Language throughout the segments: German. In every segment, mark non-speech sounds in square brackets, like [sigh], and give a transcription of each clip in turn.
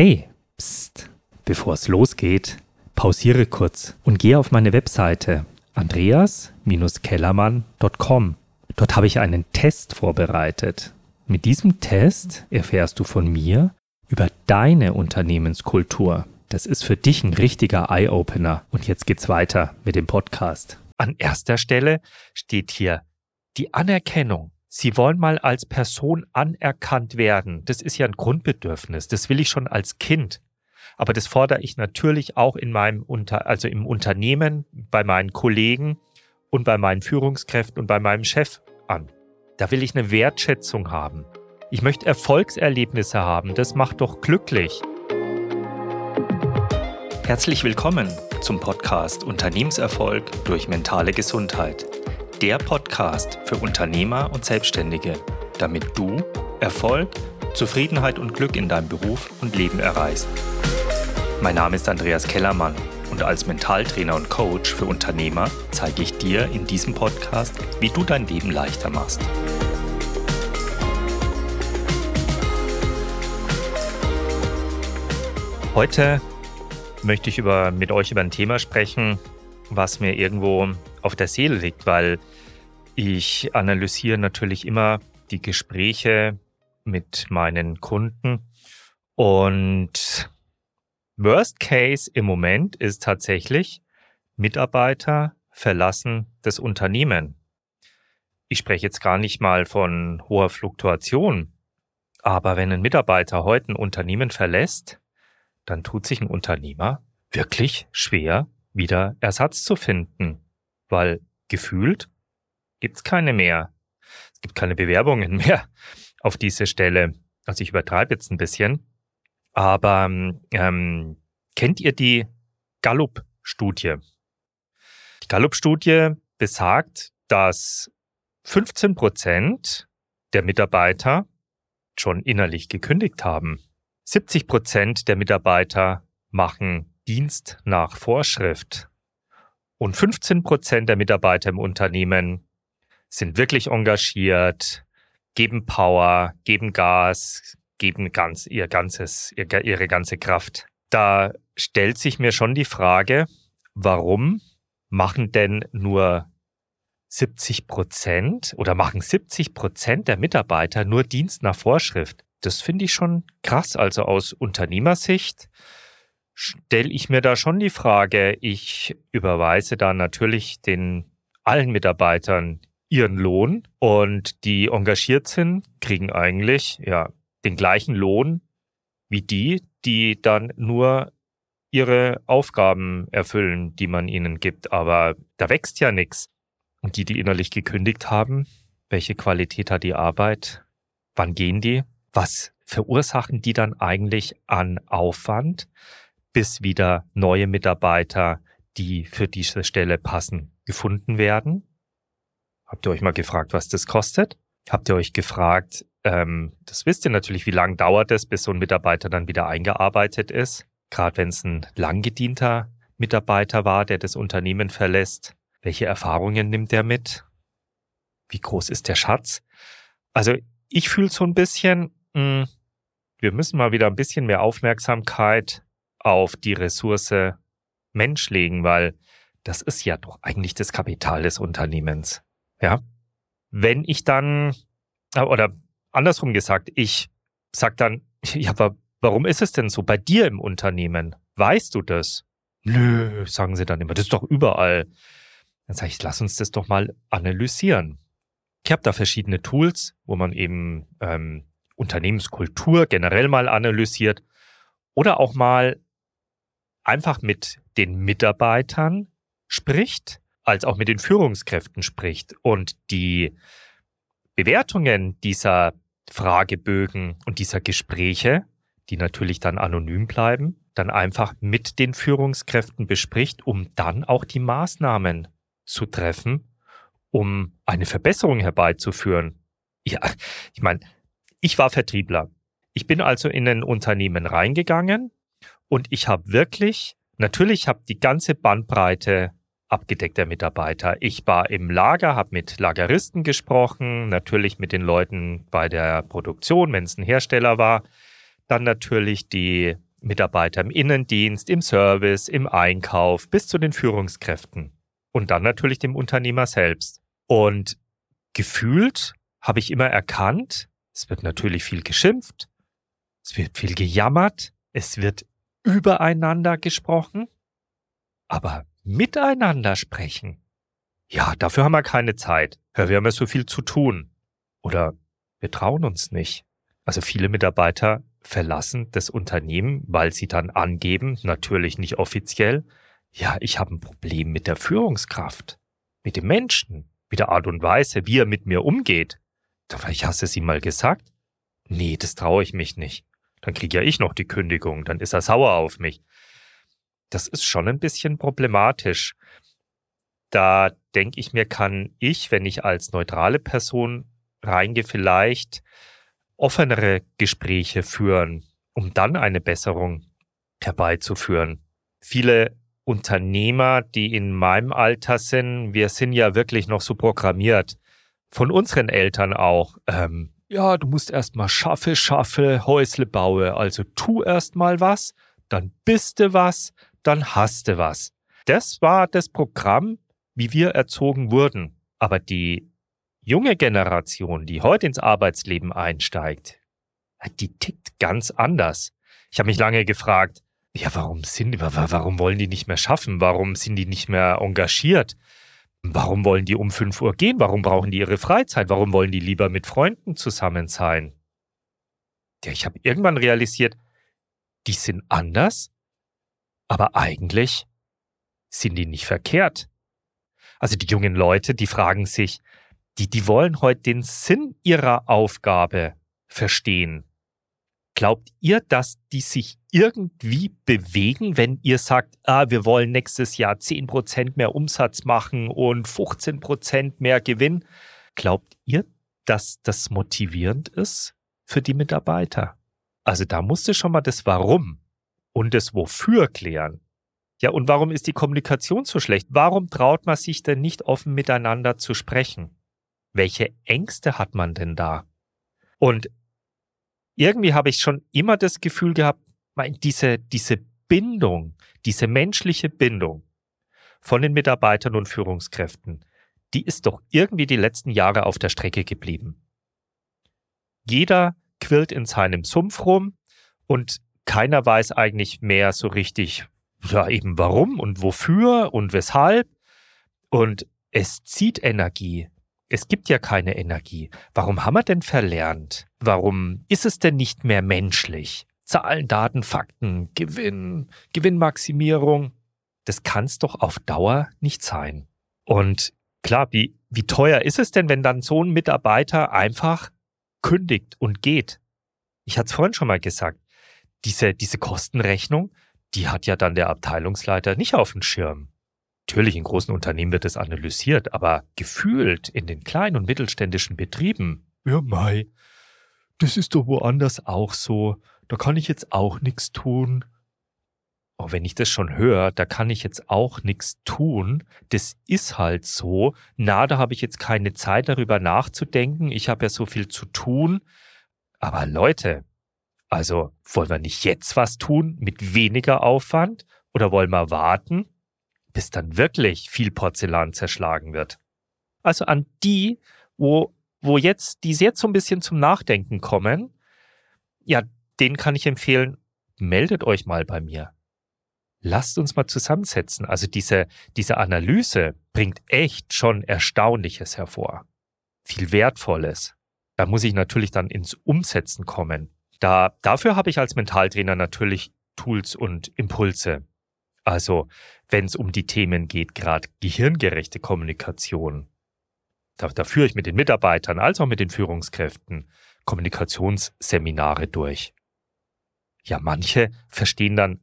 Hey, psst, bevor es losgeht, pausiere kurz und gehe auf meine Webseite andreas-kellermann.com. Dort habe ich einen Test vorbereitet. Mit diesem Test erfährst du von mir über deine Unternehmenskultur. Das ist für dich ein richtiger Eye-Opener. Und jetzt geht's weiter mit dem Podcast. An erster Stelle steht hier die Anerkennung. Sie wollen mal als Person anerkannt werden. Das ist ja ein Grundbedürfnis. Das will ich schon als Kind. Aber das fordere ich natürlich auch in meinem Unter, also im Unternehmen, bei meinen Kollegen und bei meinen Führungskräften und bei meinem Chef an. Da will ich eine Wertschätzung haben. Ich möchte Erfolgserlebnisse haben. Das macht doch glücklich. Herzlich willkommen zum Podcast Unternehmenserfolg durch mentale Gesundheit der Podcast für Unternehmer und Selbstständige, damit du Erfolg, Zufriedenheit und Glück in deinem Beruf und Leben erreichst. Mein Name ist Andreas Kellermann und als Mentaltrainer und Coach für Unternehmer zeige ich dir in diesem Podcast, wie du dein Leben leichter machst. Heute möchte ich über, mit euch über ein Thema sprechen, was mir irgendwo auf der Seele liegt, weil ich analysiere natürlich immer die Gespräche mit meinen Kunden und Worst Case im Moment ist tatsächlich, Mitarbeiter verlassen das Unternehmen. Ich spreche jetzt gar nicht mal von hoher Fluktuation, aber wenn ein Mitarbeiter heute ein Unternehmen verlässt, dann tut sich ein Unternehmer wirklich schwer, wieder Ersatz zu finden, weil gefühlt gibt's keine mehr. Es gibt keine Bewerbungen [laughs] mehr auf diese Stelle. Also ich übertreibe jetzt ein bisschen. Aber ähm, kennt ihr die Gallup-Studie? Die Gallup-Studie besagt, dass 15 Prozent der Mitarbeiter schon innerlich gekündigt haben. 70 Prozent der Mitarbeiter machen Dienst nach Vorschrift. Und 15 Prozent der Mitarbeiter im Unternehmen sind wirklich engagiert, geben Power, geben Gas, geben ganz ihr ganzes, ihre ganze Kraft. Da stellt sich mir schon die Frage, warum machen denn nur 70 Prozent oder machen 70 Prozent der Mitarbeiter nur Dienst nach Vorschrift? Das finde ich schon krass. Also aus Unternehmersicht stelle ich mir da schon die Frage, ich überweise da natürlich den allen Mitarbeitern ihren Lohn und die engagiert sind, kriegen eigentlich ja den gleichen Lohn wie die, die dann nur ihre Aufgaben erfüllen, die man ihnen gibt. Aber da wächst ja nichts. Und die, die innerlich gekündigt haben, welche Qualität hat die Arbeit? Wann gehen die? Was verursachen die dann eigentlich an Aufwand? Bis wieder neue Mitarbeiter, die für diese Stelle passen, gefunden werden. Habt ihr euch mal gefragt, was das kostet? Habt ihr euch gefragt, ähm, das wisst ihr natürlich, wie lange dauert es, bis so ein Mitarbeiter dann wieder eingearbeitet ist? Gerade wenn es ein langgedienter Mitarbeiter war, der das Unternehmen verlässt. Welche Erfahrungen nimmt er mit? Wie groß ist der Schatz? Also ich fühle so ein bisschen, mh, hm, wir müssen mal wieder ein bisschen mehr Aufmerksamkeit auf die Ressource Mensch legen, weil das ist ja doch eigentlich das Kapital des Unternehmens. Ja. Wenn ich dann, äh, oder andersrum gesagt, ich sag dann, [laughs] ja, aber warum ist es denn so bei dir im Unternehmen? Weißt du das? Nö, sagen sie dann immer, das ist doch überall. Dann sage ich, lass uns das doch mal analysieren. Ich habe da verschiedene Tools, wo man eben ähm, Unternehmenskultur generell mal analysiert oder auch mal einfach mit den Mitarbeitern spricht, als auch mit den Führungskräften spricht und die Bewertungen dieser Fragebögen und dieser Gespräche, die natürlich dann anonym bleiben, dann einfach mit den Führungskräften bespricht, um dann auch die Maßnahmen zu treffen, um eine Verbesserung herbeizuführen. Ja, ich meine, ich war Vertriebler. Ich bin also in ein Unternehmen reingegangen, und ich habe wirklich, natürlich habe die ganze Bandbreite abgedeckt der Mitarbeiter. Ich war im Lager, habe mit Lageristen gesprochen, natürlich mit den Leuten bei der Produktion, wenn es ein Hersteller war. Dann natürlich die Mitarbeiter im Innendienst, im Service, im Einkauf bis zu den Führungskräften und dann natürlich dem Unternehmer selbst. Und gefühlt habe ich immer erkannt, es wird natürlich viel geschimpft, es wird viel gejammert, es wird übereinander gesprochen, aber miteinander sprechen. Ja, dafür haben wir keine Zeit. Ja, wir haben ja so viel zu tun. Oder wir trauen uns nicht. Also viele Mitarbeiter verlassen das Unternehmen, weil sie dann angeben, natürlich nicht offiziell, ja, ich habe ein Problem mit der Führungskraft, mit dem Menschen, mit der Art und Weise, wie er mit mir umgeht. Ich hast es ihm mal gesagt. Nee, das traue ich mich nicht. Dann kriege ja ich noch die Kündigung, dann ist er sauer auf mich. Das ist schon ein bisschen problematisch. Da denke ich mir, kann ich, wenn ich als neutrale Person reingehe, vielleicht offenere Gespräche führen, um dann eine Besserung herbeizuführen. Viele Unternehmer, die in meinem Alter sind, wir sind ja wirklich noch so programmiert, von unseren Eltern auch. Ähm, ja, du musst erst mal schaffe, schaffe, Häusle baue. Also tu erst mal was, dann bist du was, dann hast du was. Das war das Programm, wie wir erzogen wurden. Aber die junge Generation, die heute ins Arbeitsleben einsteigt, die tickt ganz anders. Ich habe mich lange gefragt, ja, warum sind, warum wollen die nicht mehr schaffen? Warum sind die nicht mehr engagiert? Warum wollen die um 5 Uhr gehen? Warum brauchen die ihre Freizeit? Warum wollen die lieber mit Freunden zusammen sein? Ja, ich habe irgendwann realisiert, die sind anders, aber eigentlich sind die nicht verkehrt. Also die jungen Leute, die fragen sich, die, die wollen heute den Sinn ihrer Aufgabe verstehen. Glaubt ihr, dass die sich irgendwie bewegen, wenn ihr sagt, ah, wir wollen nächstes Jahr 10% mehr Umsatz machen und 15% mehr Gewinn? Glaubt ihr, dass das motivierend ist für die Mitarbeiter? Also da musste schon mal das Warum und das Wofür klären. Ja, und warum ist die Kommunikation so schlecht? Warum traut man sich denn nicht offen miteinander zu sprechen? Welche Ängste hat man denn da? Und irgendwie habe ich schon immer das Gefühl gehabt, diese, diese Bindung, diese menschliche Bindung von den Mitarbeitern und Führungskräften, die ist doch irgendwie die letzten Jahre auf der Strecke geblieben. Jeder quillt in seinem Sumpf rum und keiner weiß eigentlich mehr so richtig, ja, eben warum und wofür und weshalb. Und es zieht Energie. Es gibt ja keine Energie. Warum haben wir denn verlernt? Warum ist es denn nicht mehr menschlich? Zahlen, Daten, Fakten, Gewinn, Gewinnmaximierung. Das kann es doch auf Dauer nicht sein. Und klar, wie, wie teuer ist es denn, wenn dann so ein Mitarbeiter einfach kündigt und geht? Ich hatte es vorhin schon mal gesagt. Diese, diese Kostenrechnung, die hat ja dann der Abteilungsleiter nicht auf dem Schirm. Natürlich, in großen Unternehmen wird es analysiert, aber gefühlt in den kleinen und mittelständischen Betrieben, ja, Mai, das ist doch woanders auch so, da kann ich jetzt auch nichts tun. Oh, wenn ich das schon höre, da kann ich jetzt auch nichts tun. Das ist halt so. Na, da habe ich jetzt keine Zeit darüber nachzudenken. Ich habe ja so viel zu tun. Aber Leute, also wollen wir nicht jetzt was tun mit weniger Aufwand oder wollen wir warten, bis dann wirklich viel Porzellan zerschlagen wird. Also an die, wo, wo jetzt, die jetzt so ein bisschen zum Nachdenken kommen, ja, denen kann ich empfehlen, meldet euch mal bei mir. Lasst uns mal zusammensetzen. Also diese, diese Analyse bringt echt schon Erstaunliches hervor. Viel Wertvolles. Da muss ich natürlich dann ins Umsetzen kommen. Da, dafür habe ich als Mentaltrainer natürlich Tools und Impulse. Also, wenn es um die Themen geht, gerade gehirngerechte Kommunikation, da, da führe ich mit den Mitarbeitern als auch mit den Führungskräften Kommunikationsseminare durch. Ja, manche verstehen dann,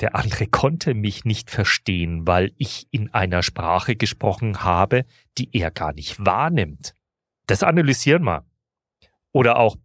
der andere konnte mich nicht verstehen, weil ich in einer Sprache gesprochen habe, die er gar nicht wahrnimmt. Das analysieren wir. Oder auch,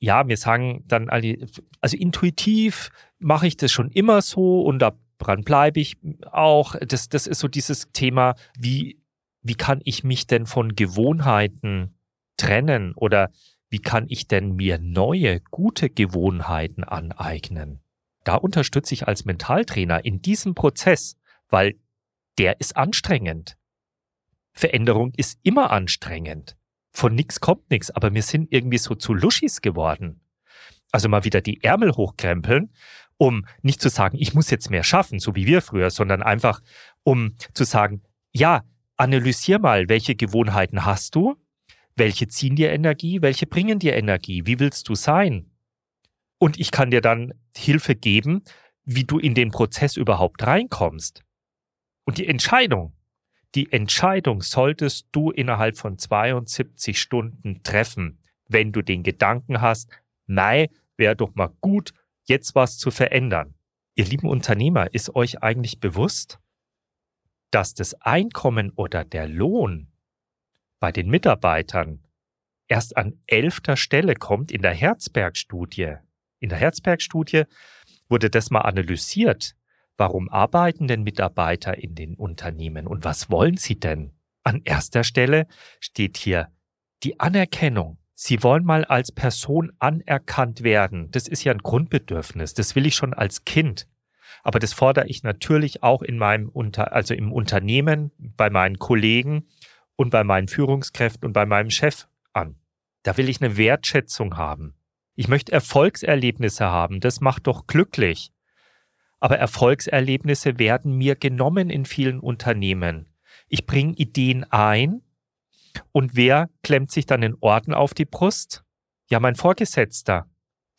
ja, wir sagen dann, also intuitiv mache ich das schon immer so und da dran bleibe ich auch. Das, das ist so dieses Thema, wie, wie kann ich mich denn von Gewohnheiten trennen oder wie kann ich denn mir neue, gute Gewohnheiten aneignen? Da unterstütze ich als Mentaltrainer in diesem Prozess, weil der ist anstrengend. Veränderung ist immer anstrengend. Von nix kommt nix, aber wir sind irgendwie so zu Luschis geworden. Also mal wieder die Ärmel hochkrempeln, um nicht zu sagen, ich muss jetzt mehr schaffen, so wie wir früher, sondern einfach, um zu sagen, ja, analysier mal, welche Gewohnheiten hast du, welche ziehen dir Energie, welche bringen dir Energie, wie willst du sein? Und ich kann dir dann Hilfe geben, wie du in den Prozess überhaupt reinkommst. Und die Entscheidung, die Entscheidung solltest du innerhalb von 72 Stunden treffen, wenn du den Gedanken hast, nein, wäre doch mal gut, jetzt was zu verändern. Ihr lieben Unternehmer, ist euch eigentlich bewusst, dass das Einkommen oder der Lohn bei den Mitarbeitern erst an elfter Stelle kommt in der Herzberg-Studie. In der Herzberg-Studie wurde das mal analysiert. Warum arbeiten denn Mitarbeiter in den Unternehmen und was wollen sie denn? An erster Stelle steht hier die Anerkennung. Sie wollen mal als Person anerkannt werden. Das ist ja ein Grundbedürfnis. Das will ich schon als Kind. Aber das fordere ich natürlich auch in meinem Unter, also im Unternehmen, bei meinen Kollegen und bei meinen Führungskräften und bei meinem Chef an. Da will ich eine Wertschätzung haben. Ich möchte Erfolgserlebnisse haben. Das macht doch glücklich. Aber Erfolgserlebnisse werden mir genommen in vielen Unternehmen. Ich bringe Ideen ein und wer klemmt sich dann den Orden auf die Brust? Ja, mein Vorgesetzter.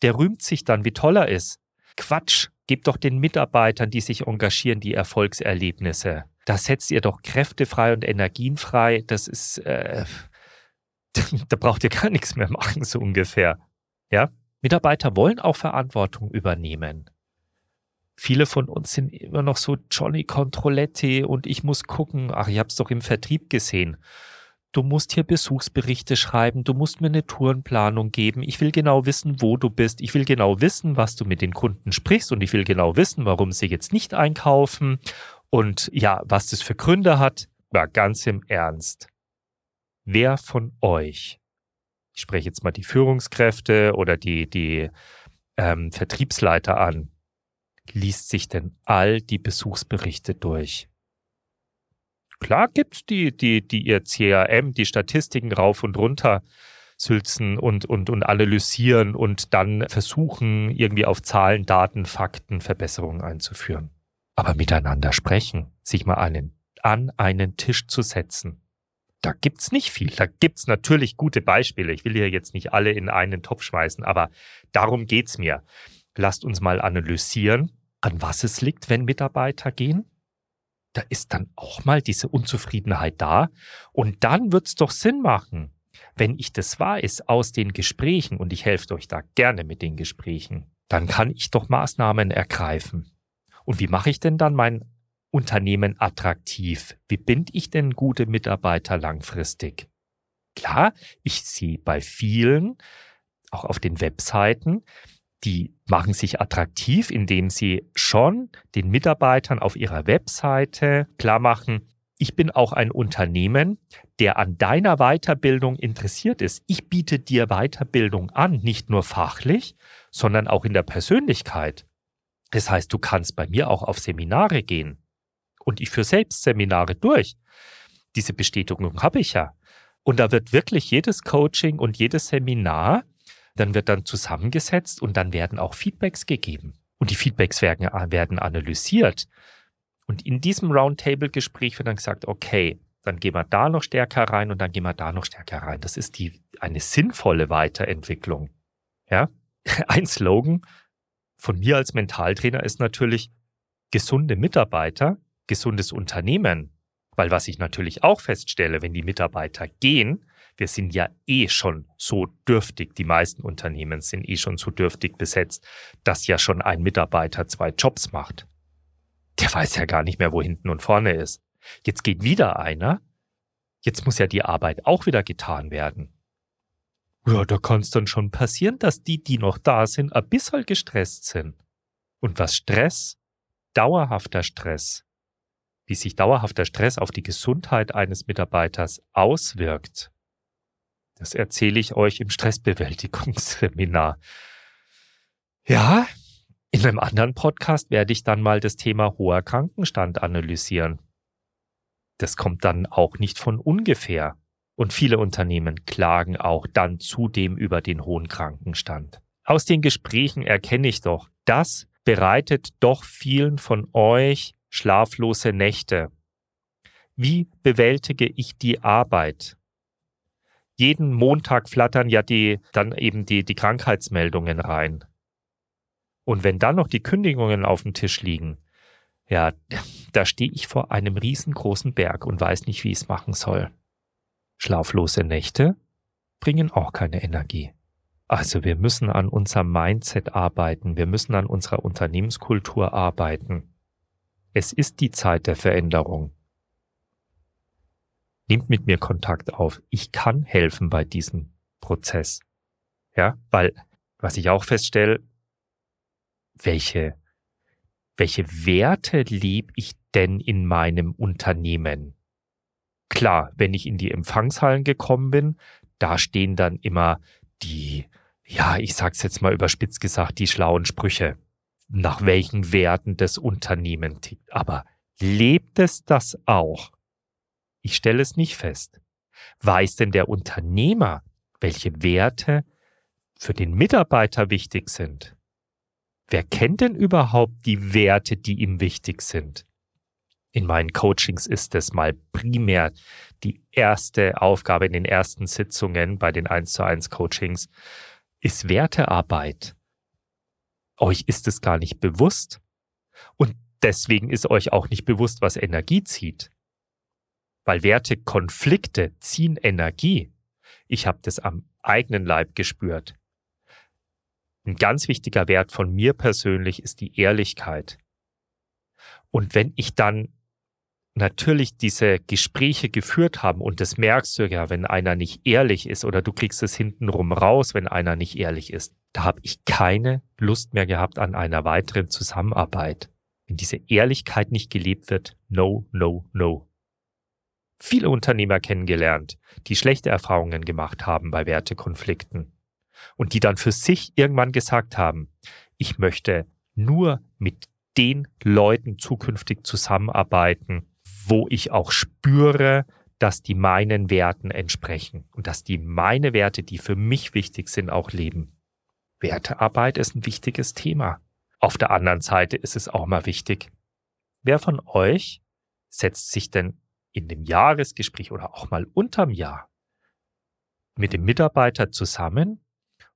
Der rühmt sich dann, wie toll er ist. Quatsch, gebt doch den Mitarbeitern, die sich engagieren, die Erfolgserlebnisse. Da setzt ihr doch Kräfte frei und Energien frei. Das ist, äh, [laughs] da braucht ihr gar nichts mehr machen, so ungefähr. Ja? Mitarbeiter wollen auch Verantwortung übernehmen. Viele von uns sind immer noch so Johnny Controletti und ich muss gucken. Ach, ich hab's doch im Vertrieb gesehen du musst hier Besuchsberichte schreiben, du musst mir eine Tourenplanung geben, ich will genau wissen, wo du bist, ich will genau wissen, was du mit den Kunden sprichst und ich will genau wissen, warum sie jetzt nicht einkaufen und ja, was das für Gründe hat. Ja, ganz im Ernst. Wer von euch, ich spreche jetzt mal die Führungskräfte oder die, die ähm, Vertriebsleiter an, liest sich denn all die Besuchsberichte durch? Klar gibt's die, die, die ihr CRM, die Statistiken rauf und runter sülzen und, und, und analysieren und dann versuchen, irgendwie auf Zahlen, Daten, Fakten Verbesserungen einzuführen. Aber miteinander sprechen, sich mal einen, an einen Tisch zu setzen. Da gibt's nicht viel. Da gibt's natürlich gute Beispiele. Ich will hier jetzt nicht alle in einen Topf schmeißen, aber darum geht's mir. Lasst uns mal analysieren, an was es liegt, wenn Mitarbeiter gehen da ist dann auch mal diese Unzufriedenheit da. Und dann wird's doch Sinn machen, wenn ich das weiß aus den Gesprächen und ich helfe euch da gerne mit den Gesprächen, dann kann ich doch Maßnahmen ergreifen. Und wie mache ich denn dann mein Unternehmen attraktiv? Wie binde ich denn gute Mitarbeiter langfristig? Klar, ich sehe bei vielen, auch auf den Webseiten, die machen sich attraktiv, indem sie schon den Mitarbeitern auf ihrer Webseite klar machen, ich bin auch ein Unternehmen, der an deiner Weiterbildung interessiert ist. Ich biete dir Weiterbildung an, nicht nur fachlich, sondern auch in der Persönlichkeit. Das heißt, du kannst bei mir auch auf Seminare gehen. Und ich führe selbst Seminare durch. Diese Bestätigung habe ich ja. Und da wird wirklich jedes Coaching und jedes Seminar dann wird dann zusammengesetzt und dann werden auch Feedbacks gegeben. Und die Feedbacks werden, werden analysiert. Und in diesem Roundtable-Gespräch wird dann gesagt, okay, dann gehen wir da noch stärker rein und dann gehen wir da noch stärker rein. Das ist die, eine sinnvolle Weiterentwicklung. Ja? [laughs] Ein Slogan von mir als Mentaltrainer ist natürlich gesunde Mitarbeiter, gesundes Unternehmen. Weil was ich natürlich auch feststelle, wenn die Mitarbeiter gehen, wir sind ja eh schon so dürftig, die meisten Unternehmen sind eh schon so dürftig besetzt, dass ja schon ein Mitarbeiter zwei Jobs macht. Der weiß ja gar nicht mehr, wo hinten und vorne ist. Jetzt geht wieder einer. Jetzt muss ja die Arbeit auch wieder getan werden. Ja, da kann es dann schon passieren, dass die, die noch da sind, ein bisschen gestresst sind. Und was Stress, dauerhafter Stress, wie sich dauerhafter Stress auf die Gesundheit eines Mitarbeiters auswirkt, das erzähle ich euch im Stressbewältigungsseminar. Ja, In einem anderen Podcast werde ich dann mal das Thema hoher Krankenstand analysieren. Das kommt dann auch nicht von ungefähr. Und viele Unternehmen klagen auch dann zudem über den hohen Krankenstand. Aus den Gesprächen erkenne ich doch, das bereitet doch vielen von euch schlaflose Nächte. Wie bewältige ich die Arbeit? Jeden Montag flattern ja die, dann eben die, die Krankheitsmeldungen rein. Und wenn dann noch die Kündigungen auf dem Tisch liegen, ja, da stehe ich vor einem riesengroßen Berg und weiß nicht, wie ich es machen soll. Schlaflose Nächte bringen auch keine Energie. Also wir müssen an unserem Mindset arbeiten, wir müssen an unserer Unternehmenskultur arbeiten. Es ist die Zeit der Veränderung. Nehmt mit mir Kontakt auf. Ich kann helfen bei diesem Prozess. Ja, weil, was ich auch feststelle, welche, welche Werte lebe ich denn in meinem Unternehmen? Klar, wenn ich in die Empfangshallen gekommen bin, da stehen dann immer die, ja, ich sag's jetzt mal überspitzt gesagt, die schlauen Sprüche, nach welchen Werten das Unternehmen tickt. Aber lebt es das auch? Ich stelle es nicht fest. Weiß denn der Unternehmer, welche Werte für den Mitarbeiter wichtig sind? Wer kennt denn überhaupt die Werte, die ihm wichtig sind? in meinen Coachings ist es mal primär die erste Aufgabe in den ersten Sitzungen bei den 1 zu 1 Coachings ist Wertearbeit. Euch ist es gar nicht bewusst. Und deswegen ist euch auch nicht bewusst, was Energie zieht. Weil Wertekonflikte ziehen Energie. Ich habe das am eigenen Leib gespürt. Ein ganz wichtiger Wert von mir persönlich ist die Ehrlichkeit. Und wenn ich dann natürlich diese Gespräche geführt haben und das merkst du ja, wenn einer nicht ehrlich ist oder du kriegst es hintenrum raus, wenn einer nicht ehrlich ist, da habe ich keine Lust mehr gehabt an einer weiteren Zusammenarbeit. Wenn diese Ehrlichkeit nicht gelebt wird, no, no, no. Viele Unternehmer kennengelernt, die schlechte Erfahrungen gemacht haben bei Wertekonflikten und die dann für sich irgendwann gesagt haben, ich möchte nur mit den Leuten zukünftig zusammenarbeiten, wo ich auch spüre, dass die meinen Werten entsprechen und dass die meine Werte, die für mich wichtig sind, auch leben. Wertearbeit ist ein wichtiges Thema. Auf der anderen Seite ist es auch mal wichtig. Wer von euch setzt sich denn in dem Jahresgespräch oder auch mal unterm Jahr mit dem Mitarbeiter zusammen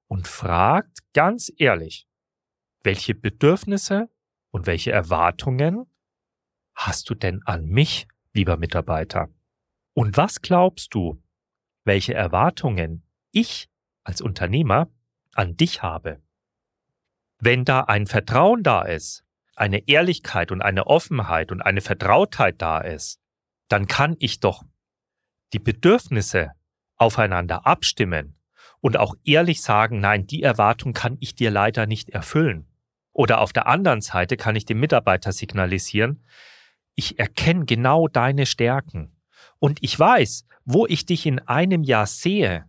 und fragt ganz ehrlich, welche Bedürfnisse und welche Erwartungen hast du denn an mich, lieber Mitarbeiter? Und was glaubst du, welche Erwartungen ich als Unternehmer an dich habe? Wenn da ein Vertrauen da ist, eine Ehrlichkeit und eine Offenheit und eine Vertrautheit da ist, dann kann ich doch die Bedürfnisse aufeinander abstimmen und auch ehrlich sagen, nein, die Erwartung kann ich dir leider nicht erfüllen. Oder auf der anderen Seite kann ich dem Mitarbeiter signalisieren, ich erkenne genau deine Stärken und ich weiß, wo ich dich in einem Jahr sehe.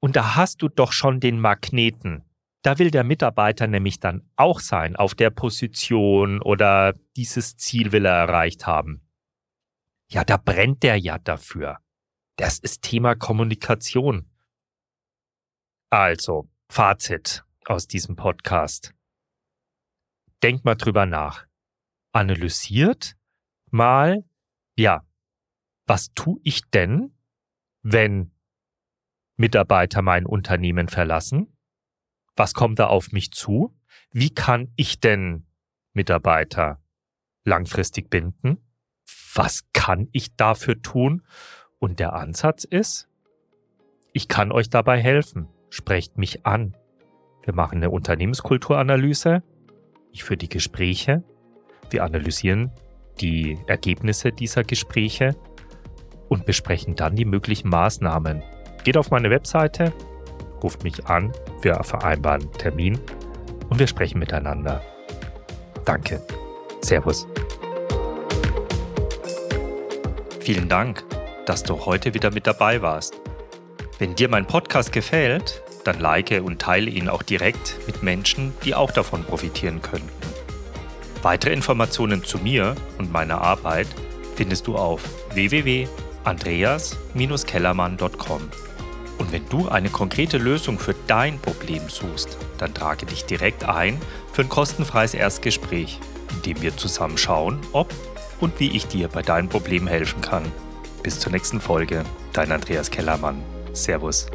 Und da hast du doch schon den Magneten. Da will der Mitarbeiter nämlich dann auch sein, auf der Position oder dieses Ziel will er erreicht haben. Ja, da brennt der ja dafür. Das ist Thema Kommunikation. Also, Fazit aus diesem Podcast. Denk mal drüber nach analysiert mal, ja, was tue ich denn, wenn Mitarbeiter mein Unternehmen verlassen? Was kommt da auf mich zu? Wie kann ich denn Mitarbeiter langfristig binden? Was kann ich dafür tun? Und der Ansatz ist, ich kann euch dabei helfen. Sprecht mich an. Wir machen eine Unternehmenskulturanalyse. Ich führe die Gespräche wir analysieren die Ergebnisse dieser Gespräche und besprechen dann die möglichen Maßnahmen. Geht auf meine Webseite, ruft mich an, wir vereinbaren Termin und wir sprechen miteinander. Danke. Servus. Vielen Dank, dass du heute wieder mit dabei warst. Wenn dir mein Podcast gefällt, dann like und teile ihn auch direkt mit Menschen, die auch davon profitieren könnten. Weitere Informationen zu mir und meiner Arbeit findest du auf www.andreas-kellermann.com. Und wenn du eine konkrete Lösung für dein Problem suchst, dann trage dich direkt ein für ein kostenfreies Erstgespräch, in dem wir zusammen schauen, ob und wie ich dir bei deinem Problem helfen kann. Bis zur nächsten Folge, dein Andreas Kellermann. Servus.